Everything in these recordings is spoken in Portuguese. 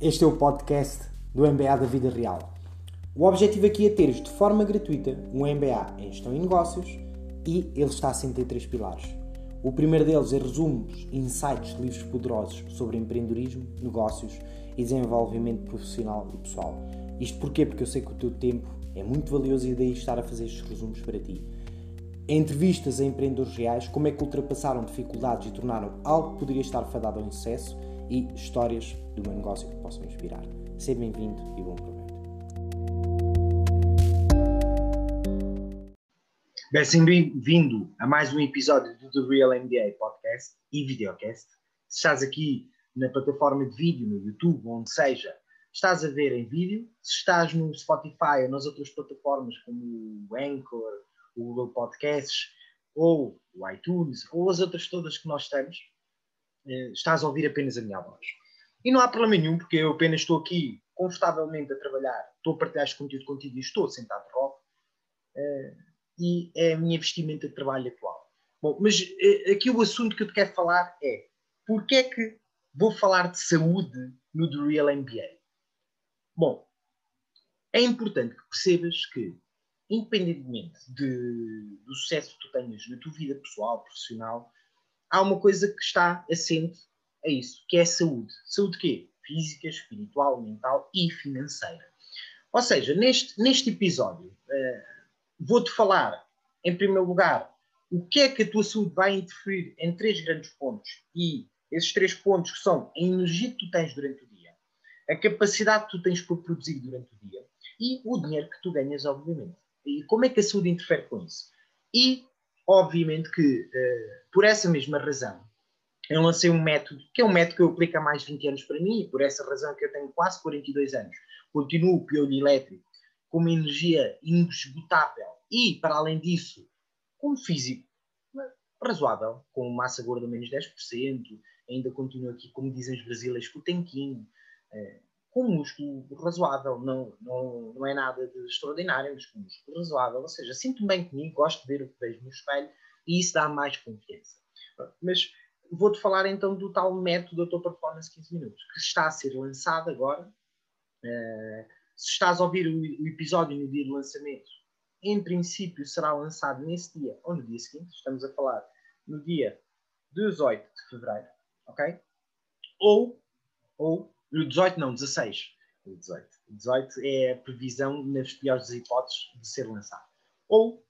Este é o podcast do MBA da Vida Real. O objetivo aqui é teres de forma gratuita um MBA em Gestão e Negócios e ele está assente em três pilares. O primeiro deles é resumos insights livros poderosos sobre empreendedorismo, negócios e desenvolvimento profissional e pessoal. Isto porquê? Porque eu sei que o teu tempo é muito valioso e daí estar a fazer estes resumos para ti. Entrevistas a empreendedores reais, como é que ultrapassaram dificuldades e tornaram algo que poderia estar fadado ao insucesso e histórias do meu negócio que possam inspirar. Seja bem-vindo e bom proveito. Bem, bem-vindo a mais um episódio do The Real MBA Podcast e Videocast. Se estás aqui na plataforma de vídeo, no YouTube, onde seja, estás a ver em vídeo. Se estás no Spotify ou nas outras plataformas como o Anchor, o Google Podcasts ou o iTunes ou as outras todas que nós temos, estás a ouvir apenas a minha voz. E não há problema nenhum, porque eu apenas estou aqui confortavelmente a trabalhar, estou a partilhar este conteúdo contigo e estou sentado rock, uh, e é a minha vestimenta de trabalho atual. Bom, mas uh, aqui o assunto que eu te quero falar é porque é que vou falar de saúde no The Real MBA? Bom, é importante que percebas que, independentemente de, do sucesso que tu tenhas na tua vida pessoal, profissional, há uma coisa que está assente a isso, que é a saúde. Saúde quê? Física, espiritual, mental e financeira. Ou seja, neste, neste episódio, uh, vou-te falar, em primeiro lugar, o que é que a tua saúde vai interferir em três grandes pontos. E esses três pontos que são a energia que tu tens durante o dia, a capacidade que tu tens para produzir durante o dia e o dinheiro que tu ganhas, obviamente. E como é que a saúde interfere com isso? E Obviamente que, uh, por essa mesma razão, eu lancei um método, que é um método que eu aplico há mais de 20 anos para mim, e por essa razão que eu tenho quase 42 anos, continuo piolho elétrico, com uma energia indiscutável e, para além disso, com físico razoável, com massa gorda menos 10%, ainda continuo aqui, como dizem os brasileiros, com o tanquinho, uh, com músculo razoável, não, não, não é nada de extraordinário, mas com músculo razoável, ou seja, sinto-me bem comigo, gosto de ver o que vejo no espelho e isso dá mais confiança. Mas vou-te falar então do tal método da performance 15 minutos, que está a ser lançado agora. Uh, se estás a ouvir o, o episódio no dia do lançamento, em princípio será lançado nesse dia ou no dia seguinte, estamos a falar no dia 18 de fevereiro, ok? Ou, ou no 18 não, 16. O 18. 18 é a previsão, nas piores hipóteses, de ser lançado. Ou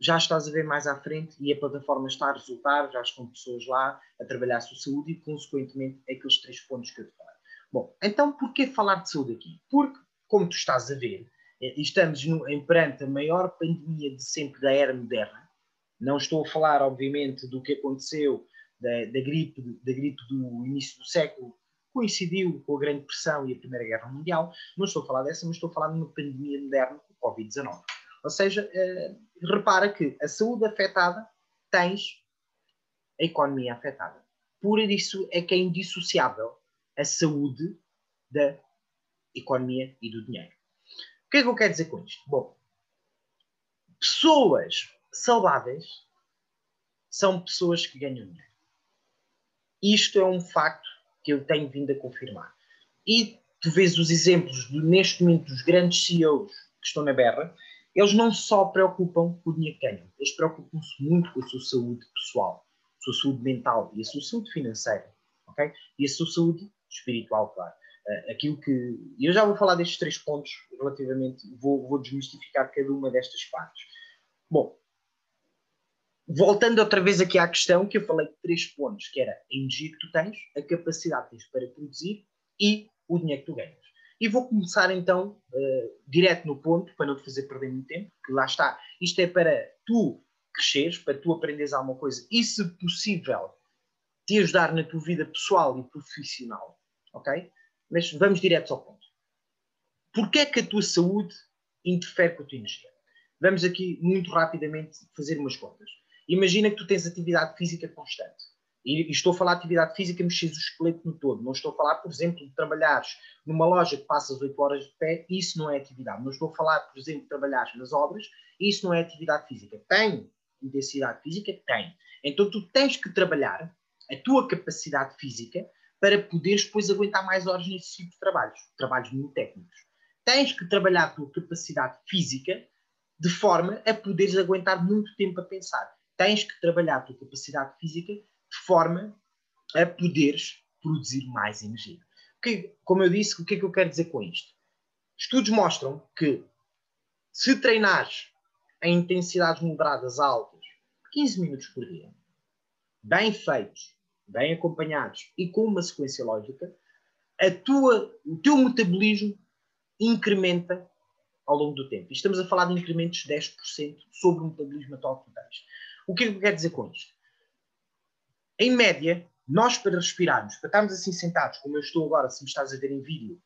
já estás a ver mais à frente e a plataforma está a resultar, já estão pessoas lá a trabalhar a sua saúde e, consequentemente, aqueles três pontos que eu te falei. Bom, então porquê falar de saúde aqui? Porque, como tu estás a ver, eh, estamos no, em perante a maior pandemia de sempre da era moderna. Não estou a falar, obviamente, do que aconteceu da, da, gripe, da gripe do início do século coincidiu com a Grande Depressão e a Primeira Guerra Mundial. Não estou a falar dessa, mas estou a falar de uma pandemia moderna, o Covid-19. Ou seja, eh, repara que a saúde afetada tens a economia afetada. Por isso é que é indissociável a saúde da economia e do dinheiro. O que é que eu quero dizer com isto? Bom, pessoas saudáveis são pessoas que ganham dinheiro. Isto é um facto que eu tenho vindo a confirmar. E tu vês os exemplos, de, neste momento, dos grandes CEOs que estão na berra, eles não só preocupam com o dinheiro que ganham, eles preocupam-se muito com a sua saúde pessoal, a sua saúde mental e a sua saúde financeira, ok? E a sua saúde espiritual, claro. Uh, aquilo que. Eu já vou falar destes três pontos relativamente, vou, vou desmistificar cada uma destas partes. Bom, voltando outra vez aqui à questão que eu falei de três pontos, que era a energia que tu tens, a capacidade que tens para produzir e o dinheiro que tu ganhas. E vou começar então uh, direto no ponto, para não te fazer perder muito tempo, que lá está. Isto é para tu cresceres, para tu aprenderes alguma coisa e, se possível, te ajudar na tua vida pessoal e profissional, ok? Mas vamos direto ao ponto. Porquê é que a tua saúde interfere com a tua energia? Vamos aqui muito rapidamente fazer umas contas. Imagina que tu tens atividade física constante. E, estou a falar de atividade física, mexes o esqueleto no todo. Não estou a falar, por exemplo, de trabalhares numa loja que passas 8 horas de pé, isso não é atividade. Não estou a falar, por exemplo, de trabalhares nas obras, isso não é atividade física. Tem intensidade física? Tem. Então tu tens que trabalhar a tua capacidade física para poderes depois aguentar mais horas nesse tipo de trabalhos, trabalhos muito técnicos. Tens que trabalhar a tua capacidade física de forma a poderes aguentar muito tempo a pensar. Tens que trabalhar a tua capacidade física de forma a poderes produzir mais energia. Que, como eu disse, o que é que eu quero dizer com isto? Estudos mostram que se treinares em intensidades moderadas altas, 15 minutos por dia, bem feitos, bem acompanhados e com uma sequência lógica, a tua, o teu metabolismo incrementa ao longo do tempo. E estamos a falar de incrementos de 10% sobre o metabolismo atual que tens. O que é que eu quero dizer com isto? Em média, nós para respirarmos, para estarmos assim sentados, como eu estou agora, se me estás a ver em vídeo,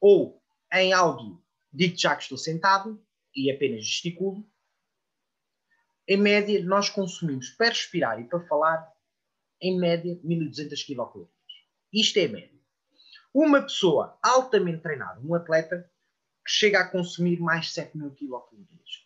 ou em áudio, digo já que estou sentado e apenas gesticulo, em média, nós consumimos para respirar e para falar, em média, 1200 kcal. Isto é a média. Uma pessoa altamente treinada, um atleta, chega a consumir mais de 7000 kcal.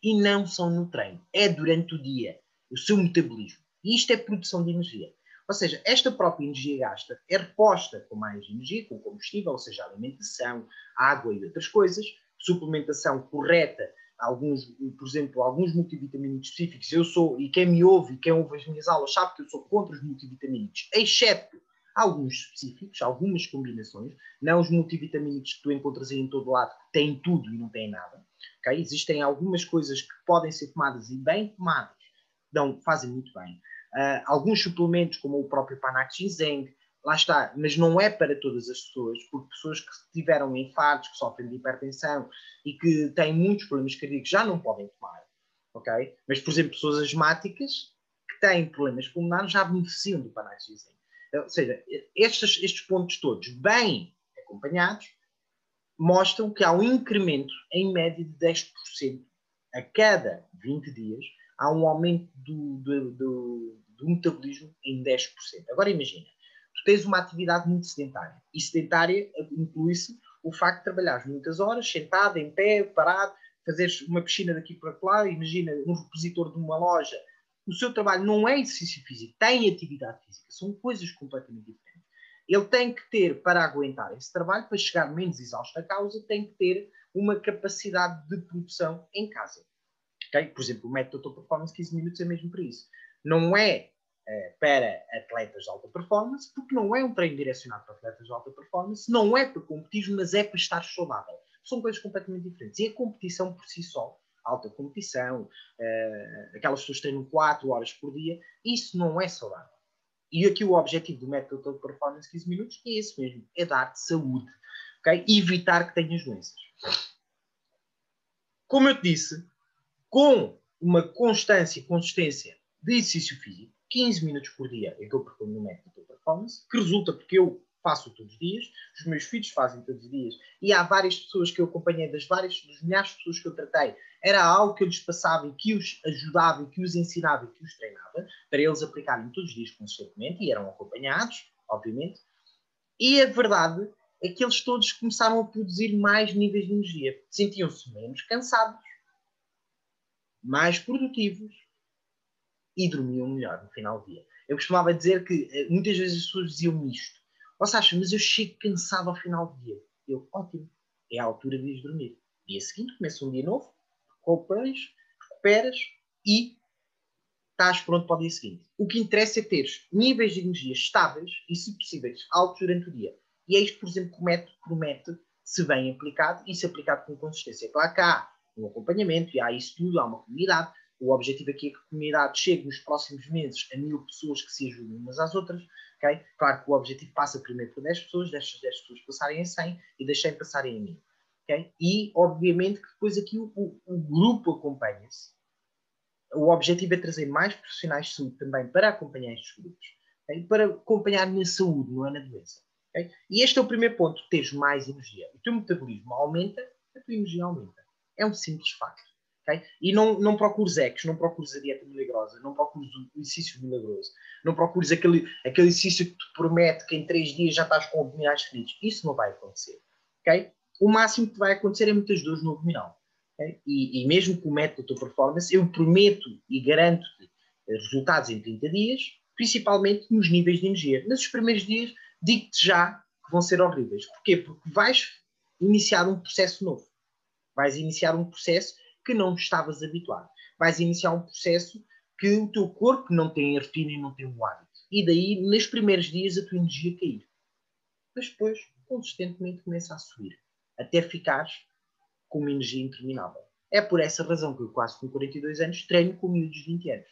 E não são no treino, é durante o dia, o seu metabolismo. E isto é produção de energia. Ou seja, esta própria energia gasta é reposta com mais energia, com combustível, ou seja, alimentação, água e outras coisas, suplementação correta, alguns, por exemplo, alguns multivitamínicos específicos. Eu sou, e quem me ouve e quem ouve as minhas aulas sabe que eu sou contra os multivitamínicos, exceto alguns específicos, algumas combinações, não os multivitamínicos que tu encontras aí em todo lado, que têm tudo e não têm nada. Okay? Existem algumas coisas que podem ser tomadas e bem tomadas, dão, fazem muito bem. Uh, alguns suplementos, como o próprio Panax Ginseng, lá está, mas não é para todas as pessoas, porque pessoas que tiveram infartos, que sofrem de hipertensão e que têm muitos problemas cardíacos já não podem tomar, ok? Mas, por exemplo, pessoas asmáticas que têm problemas pulmonares já beneficiam do Panax Ginseng. Ou seja, estes, estes pontos todos, bem acompanhados, mostram que há um incremento em média de 10% a cada 20 dias há um aumento do, do, do, do metabolismo em 10%. Agora imagina, tu tens uma atividade muito sedentária. E sedentária inclui-se o facto de trabalhares muitas horas, sentado, em pé, parado, fazeres uma piscina daqui para lá, imagina um repositor de uma loja. O seu trabalho não é exercício físico, tem atividade física, são coisas completamente diferentes. Ele tem que ter, para aguentar esse trabalho, para chegar menos exausto à causa, tem que ter uma capacidade de produção em casa. Por exemplo, o método Total Performance 15 minutos é mesmo para isso. Não é, é para atletas de alta performance, porque não é um treino direcionado para atletas de alta performance, não é para competir, mas é para estar saudável. São coisas completamente diferentes. E a competição por si só, alta competição, uh, aquelas pessoas treinam 4 horas por dia, isso não é saudável. E aqui o objetivo do método Total Performance 15 minutos é esse mesmo, é dar-te saúde. Okay? Evitar que tenhas doenças. Como eu te disse, com uma constância e consistência de exercício físico, 15 minutos por dia é que eu proponho no método de performance, que resulta porque eu faço todos os dias, os meus filhos fazem todos os dias, e há várias pessoas que eu acompanhei, das várias, das milhares de pessoas que eu tratei, era algo que eu lhes passava e que os ajudava e que os ensinava e que os treinava, para eles aplicarem todos os dias consistentemente, e eram acompanhados, obviamente, e a verdade é que eles todos começaram a produzir mais níveis de energia, sentiam-se menos cansados, mais produtivos e dormiam melhor no final do dia. Eu costumava dizer que eh, muitas vezes as pessoas diziam isto. Você acha, mas eu chego cansado ao final do dia. Eu, ótimo, é a altura de ir dormir. Dia seguinte começa um dia novo, recuperas, recuperas e estás pronto para o dia seguinte. O que interessa é ter níveis de energia estáveis e, se possíveis, altos durante o dia. E é isto, por exemplo, que o método promete, se bem aplicado e se aplicado com consistência. Claro que há um acompanhamento, e há isso tudo, há uma comunidade. O objetivo aqui é que a comunidade chegue nos próximos meses a mil pessoas que se ajudem umas às outras. Okay? Claro que o objetivo passa primeiro por 10 pessoas, destas 10 pessoas passarem a 100 e 100 passarem a 1000. Okay? E, obviamente, que depois aqui o, o, o grupo acompanha-se. O objetivo é trazer mais profissionais de saúde também para acompanhar estes grupos, okay? para acompanhar na saúde, não é na doença. E este é o primeiro ponto: teres mais energia. O teu metabolismo aumenta, a tua energia aumenta. É um simples facto. Okay? E não, não procures ex, não procures a dieta milagrosa, não procures o exercício milagroso, não procures aquele, aquele exercício que te promete que em três dias já estás com abdominais feridos. Isso não vai acontecer. Okay? O máximo que vai acontecer é muitas dores no abdominal. Okay? E, e, mesmo com o método de performance, eu prometo e garanto-te resultados em 30 dias, principalmente nos níveis de energia. Nesses primeiros dias, digo-te já que vão ser horríveis. Porquê? Porque vais iniciar um processo novo. Vais iniciar um processo que não estavas habituado. Vais iniciar um processo que o teu corpo não tem a rotina e não tem o hábito. E daí, nos primeiros dias, a tua energia cair. Mas depois, consistentemente, começa a subir. Até ficares com uma energia interminável. É por essa razão que eu, quase com 42 anos, treino com miúdos de 20 anos.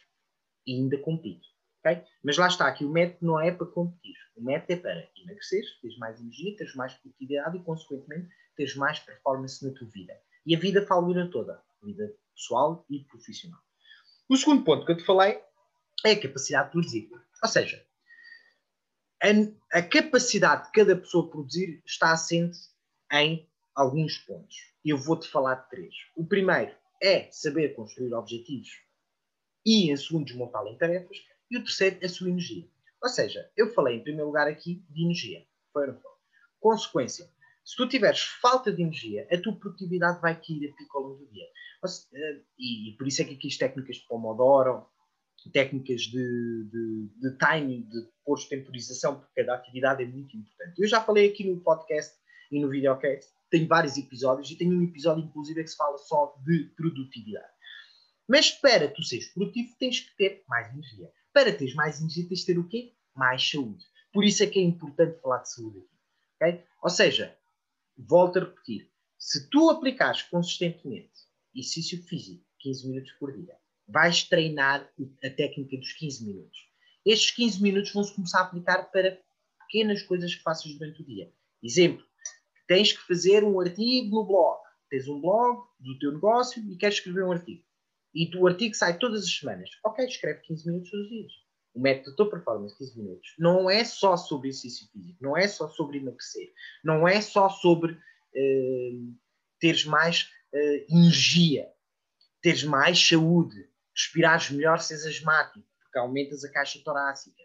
E ainda compito. Okay? Mas lá está, aqui o método não é para competir. O método é para emagrecer, teres mais energia, teres mais produtividade e, consequentemente, teres mais performance na tua vida. E a vida fala toda. Vida pessoal e profissional. O segundo ponto que eu te falei é a capacidade de produzir. Ou seja, a, a capacidade de cada pessoa produzir está assente em alguns pontos. Eu vou-te falar de três. O primeiro é saber construir objetivos e, em segundo, desmontá-lo em tarefas. E o terceiro, a sua energia. Ou seja, eu falei em primeiro lugar aqui de energia. Foi Consequência. Se tu tiveres falta de energia, a tua produtividade vai cair a pico ao longo do dia. Eh, e, por isso é que aqui as técnicas de Pomodoro, técnicas de, de, de timing, de pôr temporização, porque cada atividade é muito importante. Eu já falei aqui no podcast e no videocast, tenho vários episódios e tenho um episódio, inclusive, que se fala só de produtividade. Mas para tu seres produtivo, tens que ter mais energia. Para teres mais energia, tens de ter o quê? Mais saúde. Por isso é que é importante falar de saúde aqui. Okay? Ou seja, volto a repetir, se tu aplicares consistentemente exercício físico, 15 minutos por dia, vais treinar a técnica dos 15 minutos. Estes 15 minutos vão-se começar a aplicar para pequenas coisas que faças durante o dia. Exemplo, tens que fazer um artigo no blog. Tens um blog do teu negócio e queres escrever um artigo. E o artigo sai todas as semanas. Ok, escreve 15 minutos todos os dias. O método da tua performance, 15 minutos, não é só sobre exercício físico, não é só sobre emagrecer, não é só sobre uh, teres mais uh, energia, teres mais saúde, respirares melhor, seres asmático, porque aumentas a caixa torácica,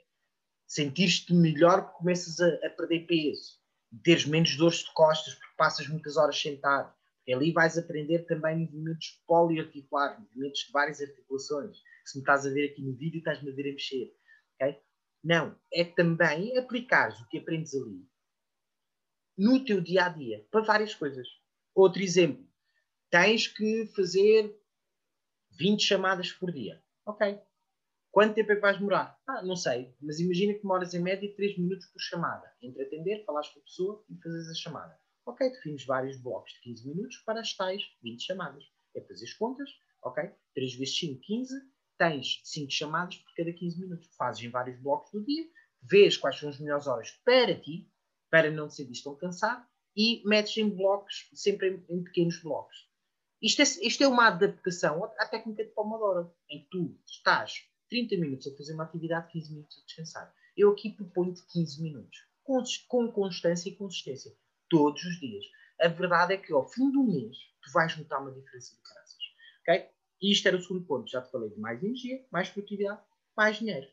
sentir-te melhor porque começas a, a perder peso, teres menos dores de costas porque passas muitas horas sentado. Ali vais aprender também movimentos poliarticulares, movimentos de várias articulações. Se me estás a ver aqui no vídeo, estás-me a ver a mexer. Okay? Não, é também aplicares o que aprendes ali no teu dia a dia para várias coisas. Outro exemplo, tens que fazer 20 chamadas por dia. Ok. Quanto tempo é que vais demorar? Ah, não sei, mas imagina que demoras em média 3 minutos por chamada. Entre atender, falares com a pessoa e fazes a chamada. Ok, defines vários blocos de 15 minutos para as tais 20 chamadas. É fazer as contas, ok? 3 vezes 5, 15. Tens 5 chamadas por cada 15 minutos. Fazes em vários blocos do dia, vês quais são as melhores horas para ti, para não te sentir tão cansado, e metes em blocos, sempre em, em pequenos blocos. Isto é, isto é uma adaptação à técnica de Pomodoro, em que tu estás 30 minutos a fazer uma atividade, 15 minutos a descansar. Eu aqui proponho-te 15 minutos, com, com constância e consistência, todos os dias. A verdade é que ao fim do mês tu vais notar uma diferença de graças. Ok? E isto era o segundo ponto. Já te falei de mais energia, mais produtividade, mais dinheiro.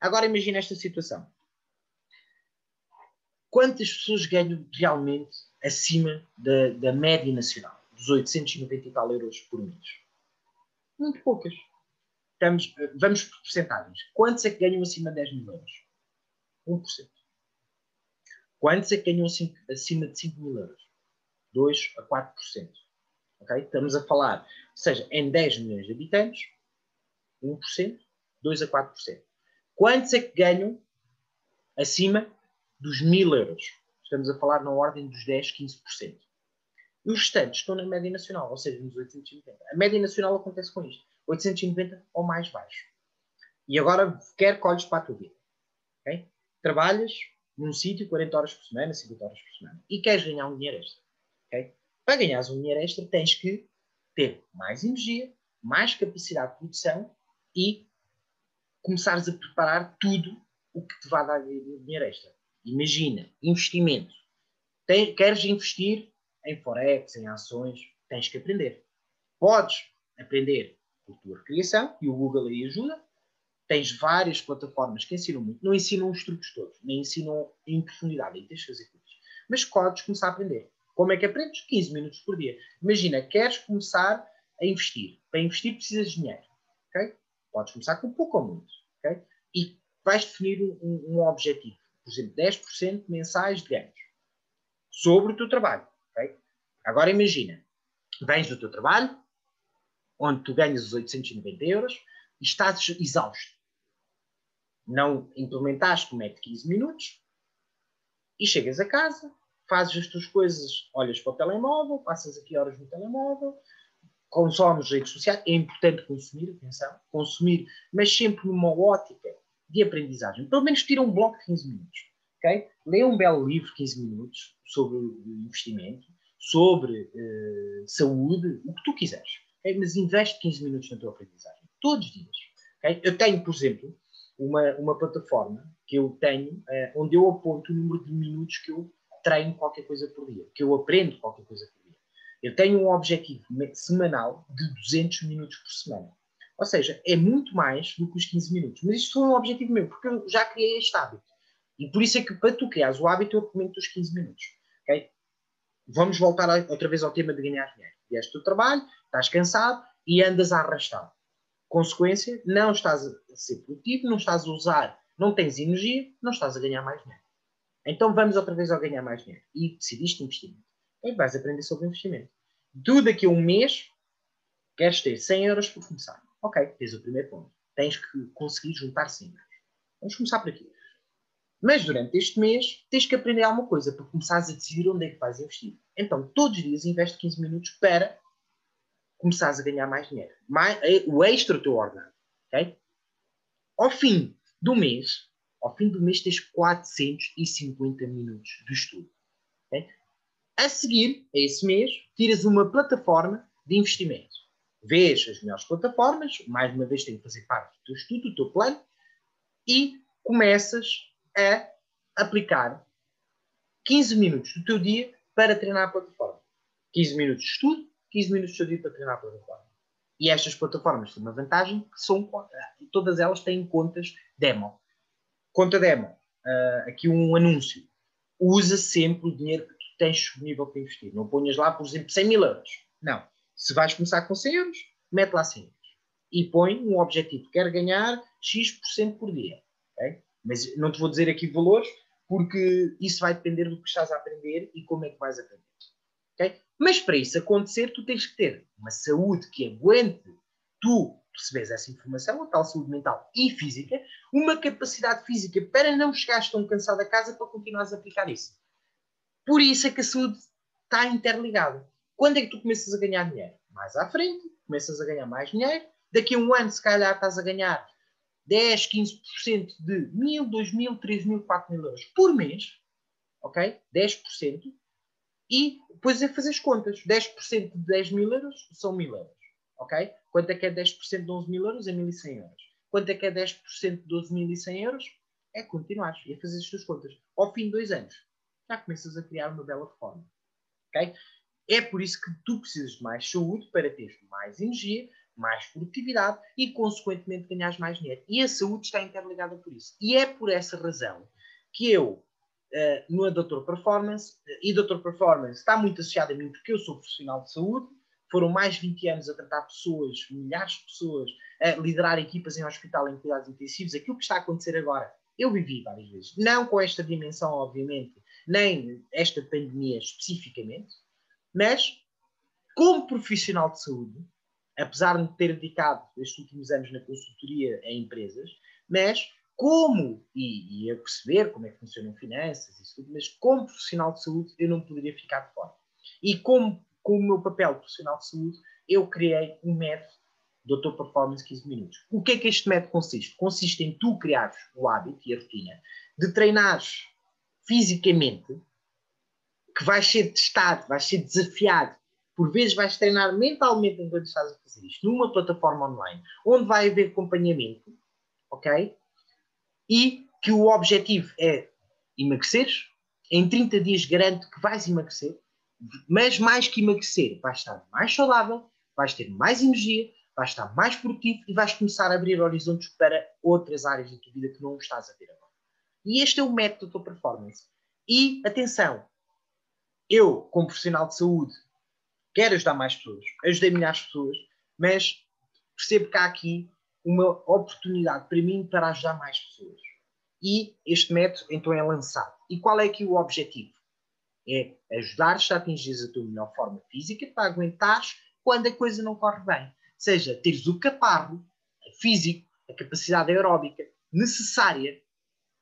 Agora imagina esta situação. Quantas pessoas ganham realmente acima da, da média nacional? dos 890 e tal euros por mês? Muito poucas. Estamos, vamos por porcentagens. Quantos é que ganham acima de 10 mil euros? 1%. Quantos é que ganham acima de 5 mil euros? 2 a 4%. Okay? Estamos a falar, ou seja, em 10 milhões de habitantes, 1%, 2 a 4%. Quantos é que ganham acima dos 1000 euros? Estamos a falar na ordem dos 10, 15%. E os restantes estão na média nacional, ou seja, nos 890. A média nacional acontece com isto. 890 ou mais baixo. E agora quer colhes para a tua vida. Okay? Trabalhas num sítio 40 horas por semana, 50 horas por semana. E queres ganhar um dinheiro extra. Okay? Para ganhares um dinheiro extra, tens que ter mais energia, mais capacidade de produção e começares a preparar tudo o que te vai dar dinheiro extra. Imagina, investimento. Tem, queres investir em Forex, em ações, tens que aprender. Podes aprender por tua criação, e o Google aí ajuda. Tens várias plataformas que ensinam muito. Não ensinam os truques todos, nem ensinam em profundidade, aí tens que fazer coisas. Mas podes começar a aprender. Como é que aprendes? 15 minutos por dia. Imagina, queres começar a investir. Para investir precisas de dinheiro. Okay? Podes começar com pouco ou muito. Okay? E vais definir um, um objetivo. Por exemplo, 10% mensais de ganhos. sobre o teu trabalho. Okay? Agora imagina, vens do teu trabalho, onde tu ganhas os 890 euros e estás exausto. Não implementaste o método de 15 minutos e chegas a casa, fazes as tuas coisas, olhas para o telemóvel, passas aqui horas no telemóvel, consomes redes sociais. É importante consumir, atenção, consumir, mas sempre numa ótica de aprendizagem. Pelo menos tira um bloco de 15 minutos. Okay? Lê um belo livro, 15 minutos, sobre investimento, sobre uh, saúde, o que tu quiseres. Okay? Mas investe 15 minutos na tua aprendizagem. Todos os dias. Okay? Eu tenho, por exemplo, uma, uma plataforma que eu tenho, uh, onde eu aponto o número de minutos que eu treino qualquer coisa por dia, que eu aprendo qualquer coisa por dia. Eu tenho um objetivo semanal de 200 minutos por semana. Ou seja, é muito mais do que os 15 minutos. Mas isto foi um objetivo meu, porque eu já criei este hábito. E por isso é que para tu criares o hábito, eu recomendo os 15 minutos. Okay? Vamos voltar outra vez ao tema de ganhar dinheiro. Vieste do trabalho, estás cansado e andas a arrastar. Consequência, não estás a ser produtivo, não estás a usar, não tens energia, não estás a ganhar mais dinheiro. Então vamos outra vez ao ganhar mais dinheiro. E decidiste investimento. E vais aprender sobre investimento. Tu daqui a um mês queres ter 100 euros por começar. Ok, tens o primeiro ponto. Tens que conseguir juntar 100 euros. Vamos começar por aqui. Mas durante este mês tens que aprender alguma coisa para começares a decidir onde é que vais investir. Então, todos os dias investe 15 minutos para começares a ganhar mais dinheiro. Mais, eh, o extra teu ordenado. Okay? Ao fim do mês, ao fim do mês tens 450 minutos de estudo. Okay? A seguir, a esse mês, tiras uma plataforma de investimento. Vês as melhores plataformas, mais uma vez tem que fazer parte do teu estudo, do teu plano, e começas a aplicar 15 minutos do teu dia para treinar a plataforma. 15 minutos de estudo, 15 minutos do teu dia para treinar a plataforma. E estas plataformas têm uma vantagem que são, todas elas têm contas demo. Conta demo, uh, aqui um anúncio. Usa sempre o dinheiro que tu tens disponível para investir. Não ponhas lá, por exemplo, 100 mil euros. Não. Se vais começar com 100 euros, mete lá 100 euros. E põe um objetivo. Quero ganhar X% por dia. Okay? Mas não te vou dizer aqui valores, porque isso vai depender do que estás a aprender e como é que vais aprender. Okay? Mas para isso acontecer, tu tens que ter uma saúde que aguente tu receberes essa informação, a tal saúde mental e física, uma capacidade física para não chegares tão cansado a casa para continuares a aplicar isso. Por isso é que a saúde está interligada. Quando é que tu começas a ganhar dinheiro? Mais à frente, começas a ganhar mais dinheiro. Daqui a um ano, se calhar, estás a ganhar 10, 15% de 1.000, 2.000, 3.000, 4.000 euros por mês, ok? 10%. E depois é fazer as contas. 10% de 10 mil euros são 1.000 euros, ok? Quanto é que é 10% de 11 mil euros? É 1.100 euros. Quanto é que é 10% de 12.100 euros? É continuar e é fazer as tuas contas. Ao fim de dois anos, já começas a criar uma bela reforma. ok? É por isso que tu precisas de mais saúde para teres mais energia, mais produtividade e, consequentemente, ganhas mais dinheiro. E a saúde está interligada por isso. E é por essa razão que eu, uh, no Doutor Performance, uh, e Doutor Performance está muito associado a mim porque eu sou profissional de saúde, foram mais de 20 anos a tratar pessoas, milhares de pessoas, a liderar equipas em hospital em cuidados intensivos. Aquilo que está a acontecer agora, eu vivi várias vezes. Não com esta dimensão, obviamente, nem esta pandemia especificamente, mas como profissional de saúde, apesar de me ter dedicado estes últimos anos na consultoria a empresas, mas como, e, e a perceber como é que funcionam finanças e tudo, mas como profissional de saúde eu não poderia ficar de fora. E como, com o meu papel profissional de saúde, eu criei um método Doutor Performance 15 Minutos. O que é que este método consiste? Consiste em tu criares o hábito e a rotina de treinares fisicamente, que vais ser testado, vais ser desafiado por vezes vais treinar mentalmente enquanto estás a fazer isto, numa plataforma online, onde vai haver acompanhamento, ok? E que o objetivo é emagreceres, em 30 dias garanto que vais emagrecer, mas mais que emagrecer, vais estar mais saudável, vais ter mais energia, vais estar mais produtivo e vais começar a abrir horizontes para outras áreas da tua vida que não estás a ver agora. E este é o método da tua performance. E atenção, eu, como profissional de saúde, quero ajudar mais pessoas, ajudei milhares de pessoas, mas percebo que há aqui uma oportunidade para mim para ajudar mais pessoas. E este método então é lançado. E qual é aqui o objetivo? É ajudar-te a atingir a tua melhor forma física para aguentares quando a coisa não corre bem. Seja, teres o caparro físico, a capacidade aeróbica necessária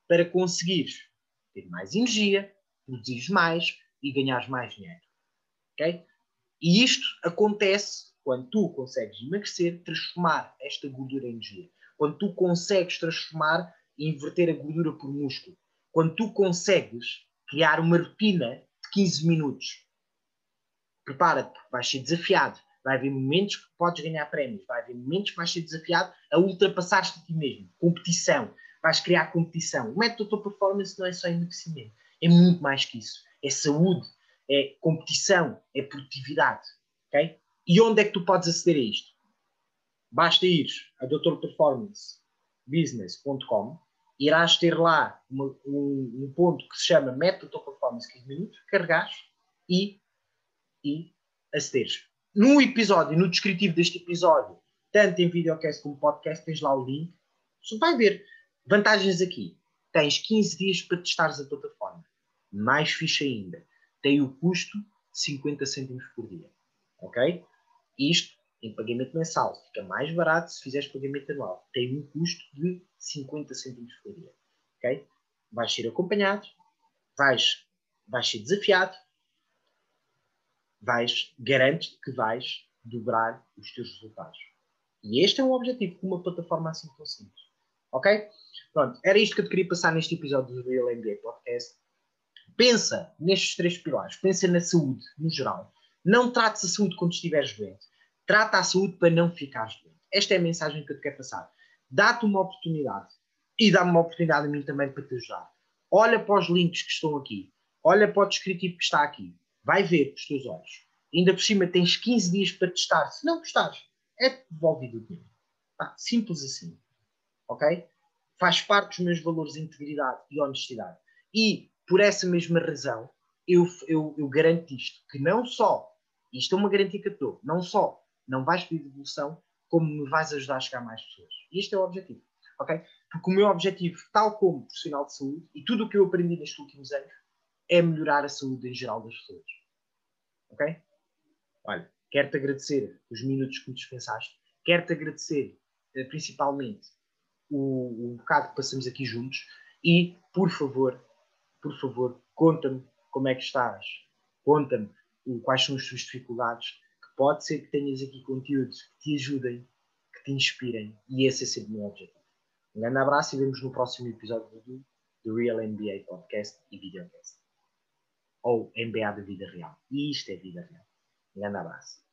para conseguires ter mais energia, produzires mais e ganhares mais dinheiro. Ok? E isto acontece quando tu consegues emagrecer, transformar esta gordura em energia. Quando tu consegues transformar e inverter a gordura por músculo. Quando tu consegues criar uma rotina 15 minutos. Prepara-te, vais ser desafiado. Vai haver momentos que podes ganhar prémios, vai haver momentos que vais ser desafiado a ultrapassar-te a ti mesmo. Competição. Vais criar competição. O método tua performance não é só emagrecimento, é muito mais que isso. É saúde, é competição, é produtividade. Okay? E onde é que tu podes aceder a isto? Basta ir a doutorperformancebusiness.com, irás ter lá uma, um, um, ponto que se chama Método Performance 15 minutos, carregares e, e acederes no episódio, no descritivo deste episódio, tanto em videocast como podcast, tens lá o link. Você vai ver vantagens aqui. Tens 15 dias para testares a plataforma. Mais fixe ainda. Tem o custo de 50 cêntimos por dia. Ok? Isto em pagamento mensal. Fica mais barato se fizeres pagamento anual. Tem um custo de 50 cêntimos por dia. Ok? Vais ser acompanhado, vais, vais ser desafiado, vais, garante que vais dobrar os teus resultados. E este é o objetivo de uma plataforma assim tão simples. Ok? Pronto, era isto que eu te queria passar neste episódio do Real MBA Podcast. Pensa nestes três pilares. Pensa na saúde, no geral. Não trates a saúde quando estiveres doente. Trata a saúde para não ficares doente. Esta é a mensagem que eu te quero passar. Dá-te uma oportunidade. E dá-me uma oportunidade a mim também para te ajudar. Olha para os links que estão aqui. Olha para o descritivo que está aqui vai ver com os teus olhos. Ainda por cima tens 15 dias para testar. Se não gostares, é devolvido o dinheiro. Ah, simples assim. Ok? Faz parte dos meus valores de integridade e honestidade. E por essa mesma razão, eu, eu, eu garanto isto: que não só, isto é uma garantia que eu dou, não só não vais pedir devolução, como me vais ajudar a chegar a mais pessoas. E este é o objetivo. Ok? Porque o meu objetivo, tal como profissional de saúde, e tudo o que eu aprendi nestes últimos anos, é melhorar a saúde em geral das pessoas. Ok? Olha, quero-te agradecer os minutos que me dispensaste, quero-te agradecer eh, principalmente o, o bocado que passamos aqui juntos e, por favor, por favor, conta-me como é que estás, conta-me quais são as tuas dificuldades, pode ser que tenhas aqui conteúdos que te ajudem, que te inspirem e esse é sempre o meu objetivo. Um grande abraço e vemos no próximo episódio do The Real NBA Podcast e Videocast ou MBA da vida real. E isto é vida real. Um grande abraço.